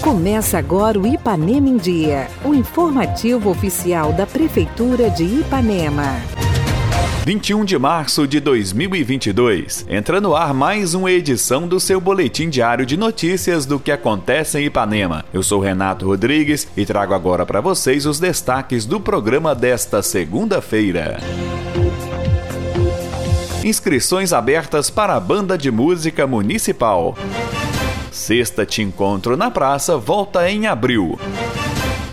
Começa agora o Ipanema em Dia, o informativo oficial da Prefeitura de Ipanema. 21 de março de 2022. Entra no ar mais uma edição do seu boletim diário de notícias do que acontece em Ipanema. Eu sou Renato Rodrigues e trago agora para vocês os destaques do programa desta segunda-feira. Inscrições abertas para a Banda de Música Municipal. Sexta Te Encontro na Praça volta em abril.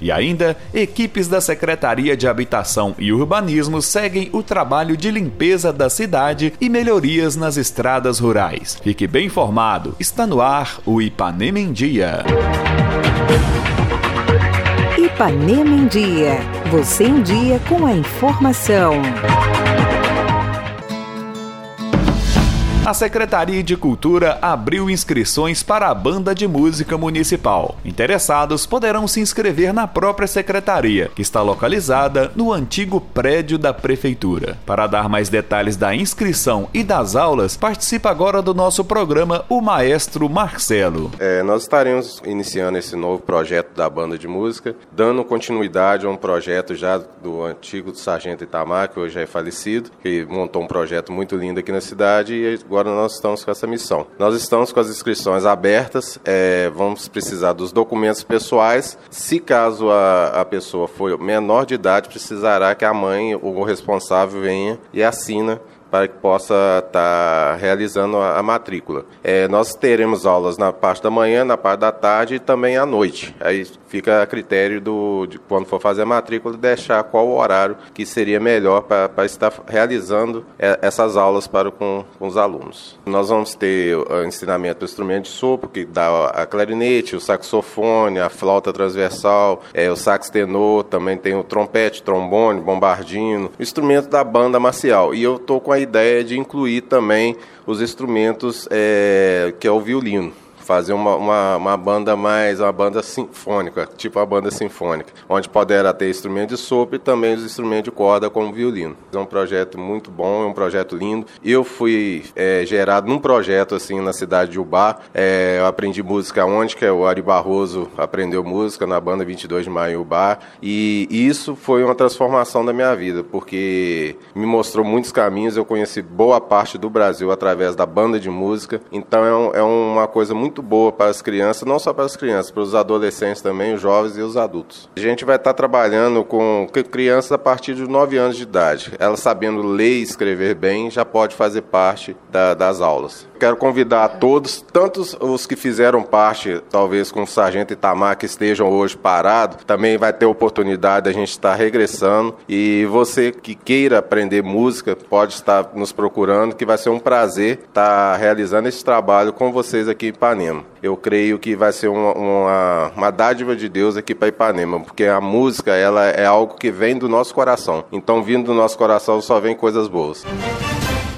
E ainda, equipes da Secretaria de Habitação e Urbanismo seguem o trabalho de limpeza da cidade e melhorias nas estradas rurais. Fique bem informado, está no ar o Ipanema em Dia. Ipanema em Dia. Você em dia com a informação. A Secretaria de Cultura abriu inscrições para a Banda de Música Municipal. Interessados poderão se inscrever na própria secretaria, que está localizada no antigo prédio da Prefeitura. Para dar mais detalhes da inscrição e das aulas, participa agora do nosso programa o maestro Marcelo. É, nós estaremos iniciando esse novo projeto da Banda de Música, dando continuidade a um projeto já do antigo Sargento Itamar, que hoje é falecido, que montou um projeto muito lindo aqui na cidade e agora nós estamos com essa missão. Nós estamos com as inscrições abertas, é, vamos precisar dos documentos pessoais. Se caso a, a pessoa for menor de idade, precisará que a mãe ou o responsável venha e assina para que possa estar tá realizando a, matrícula. É, nós teremos aulas na parte da manhã, na parte da tarde e também à noite. Aí fica a critério do, de quando for fazer a matrícula, deixar qual horário que seria melhor para estar realizando é, essas aulas para com, com, os alunos. Nós vamos ter o ensinamento do instrumento de sopro, que dá a clarinete, o saxofone, a flauta transversal, é, o sax tenor, também tem o trompete, trombone, bombardino, instrumento da banda marcial. E eu estou com a ideia de incluir também os instrumentos é, que é o violino fazer uma, uma, uma, banda mais, uma banda sinfônica, tipo uma banda sinfônica, onde poderá ter instrumento de sopro e também os instrumentos de corda como violino. É um projeto muito bom, é um projeto lindo. Eu fui é, gerado num projeto assim na cidade de Ubá. É, eu aprendi música onde que é o Ari Barroso aprendeu música na banda 22 de Maio Ubá e isso foi uma transformação da minha vida porque me mostrou muitos caminhos. Eu conheci boa parte do Brasil através da banda de música. Então é, um, é uma coisa muito muito boa para as crianças, não só para as crianças, para os adolescentes também, os jovens e os adultos. A gente vai estar trabalhando com crianças a partir de 9 anos de idade. Elas sabendo ler e escrever bem, já pode fazer parte da, das aulas. Quero convidar a todos, tanto os que fizeram parte, talvez com o Sargento Itamar, que estejam hoje parados, também vai ter oportunidade, a gente estar regressando. E você que queira aprender música, pode estar nos procurando, que vai ser um prazer estar realizando esse trabalho com vocês aqui em Ipanema. Eu creio que vai ser uma, uma, uma dádiva de Deus aqui para Ipanema, porque a música ela é algo que vem do nosso coração. Então, vindo do nosso coração, só vem coisas boas.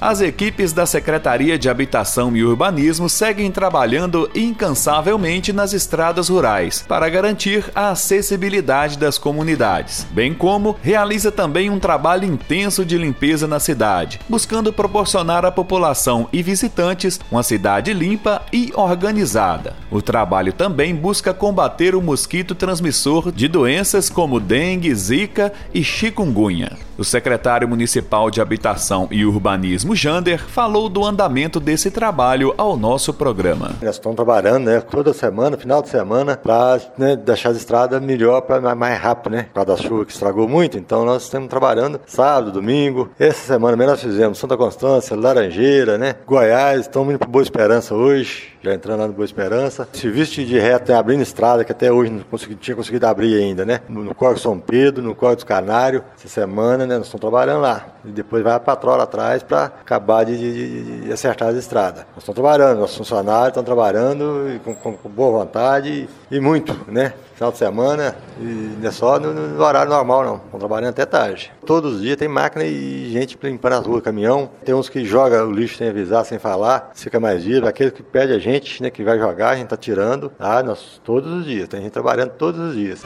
As equipes da Secretaria de Habitação e Urbanismo seguem trabalhando incansavelmente nas estradas rurais para garantir a acessibilidade das comunidades, bem como realiza também um trabalho intenso de limpeza na cidade, buscando proporcionar à população e visitantes uma cidade limpa e organizada. O trabalho também busca combater o mosquito transmissor de doenças como dengue, zika e chikungunya. O secretário municipal de Habitação e Urbanismo, Jander, falou do andamento desse trabalho ao nosso programa. Nós estamos trabalhando né, toda semana, final de semana, para né, deixar as estradas melhor, para mais rápido, né? Por causa da chuva que estragou muito. Então nós estamos trabalhando sábado, domingo. Essa semana mesmo nós fizemos Santa Constância, Laranjeira, né? Goiás, estamos indo para Boa Esperança hoje já entrando lá no Boa Esperança. Serviço de reto é abrindo estrada, que até hoje não consegui, tinha conseguido abrir ainda, né? No, no São Pedro, no Córrego dos Canários, essa semana, né? Nós estamos trabalhando lá. E depois vai a patrola atrás para acabar de, de, de, acertar as estradas. Nós estamos trabalhando, nossos funcionários estão trabalhando com, com, com boa vontade e, e muito, né? final de semana e não é só no, no, horário normal, não. Estão trabalhando até tarde. Todos os dias tem máquina e gente limpando as ruas, caminhão. Tem uns que joga o lixo sem avisar, sem falar, fica mais vivo. Aquele que pede a gente, né, que vai jogar, a gente tá tirando. Ah, nós todos os dias. Tem gente trabalhando todos os dias.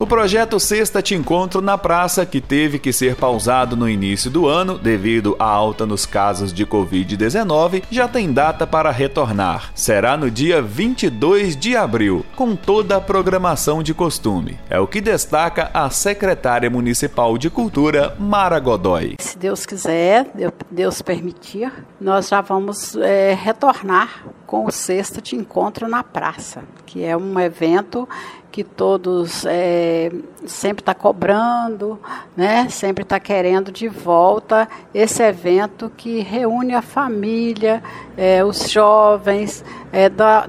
O projeto Sexta Te Encontro na Praça, que teve que ser pausado no início do ano devido à alta nos casos de Covid-19, já tem data para retornar. Será no dia 22 de abril, com toda a programação de costume. É o que destaca a secretária municipal de Cultura, Mara Godoy. Se Deus quiser, Deus permitir, nós já vamos é, retornar com o Sexta Te Encontro na Praça, que é um evento que todos é, sempre está cobrando, né? sempre está querendo de volta esse evento que reúne a família, é, os jovens, é, dá,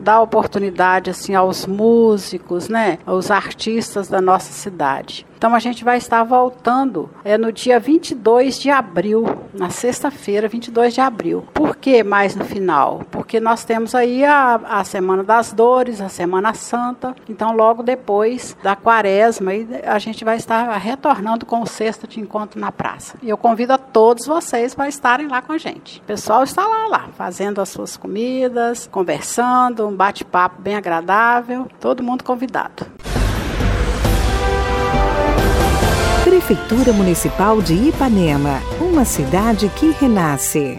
dá oportunidade assim, aos músicos, né? aos artistas da nossa cidade. Então a gente vai estar voltando é, no dia 22 de abril, na sexta-feira, 22 de abril. Por que mais no final? Porque nós temos aí a, a Semana das Dores, a Semana Santa. Então logo depois da quaresma a gente vai estar retornando com o sexto de encontro na praça. E eu convido a todos vocês para estarem lá com a gente. O pessoal está lá, lá, fazendo as suas comidas, conversando, um bate-papo bem agradável. Todo mundo convidado. Prefeitura Municipal de Ipanema, uma cidade que renasce.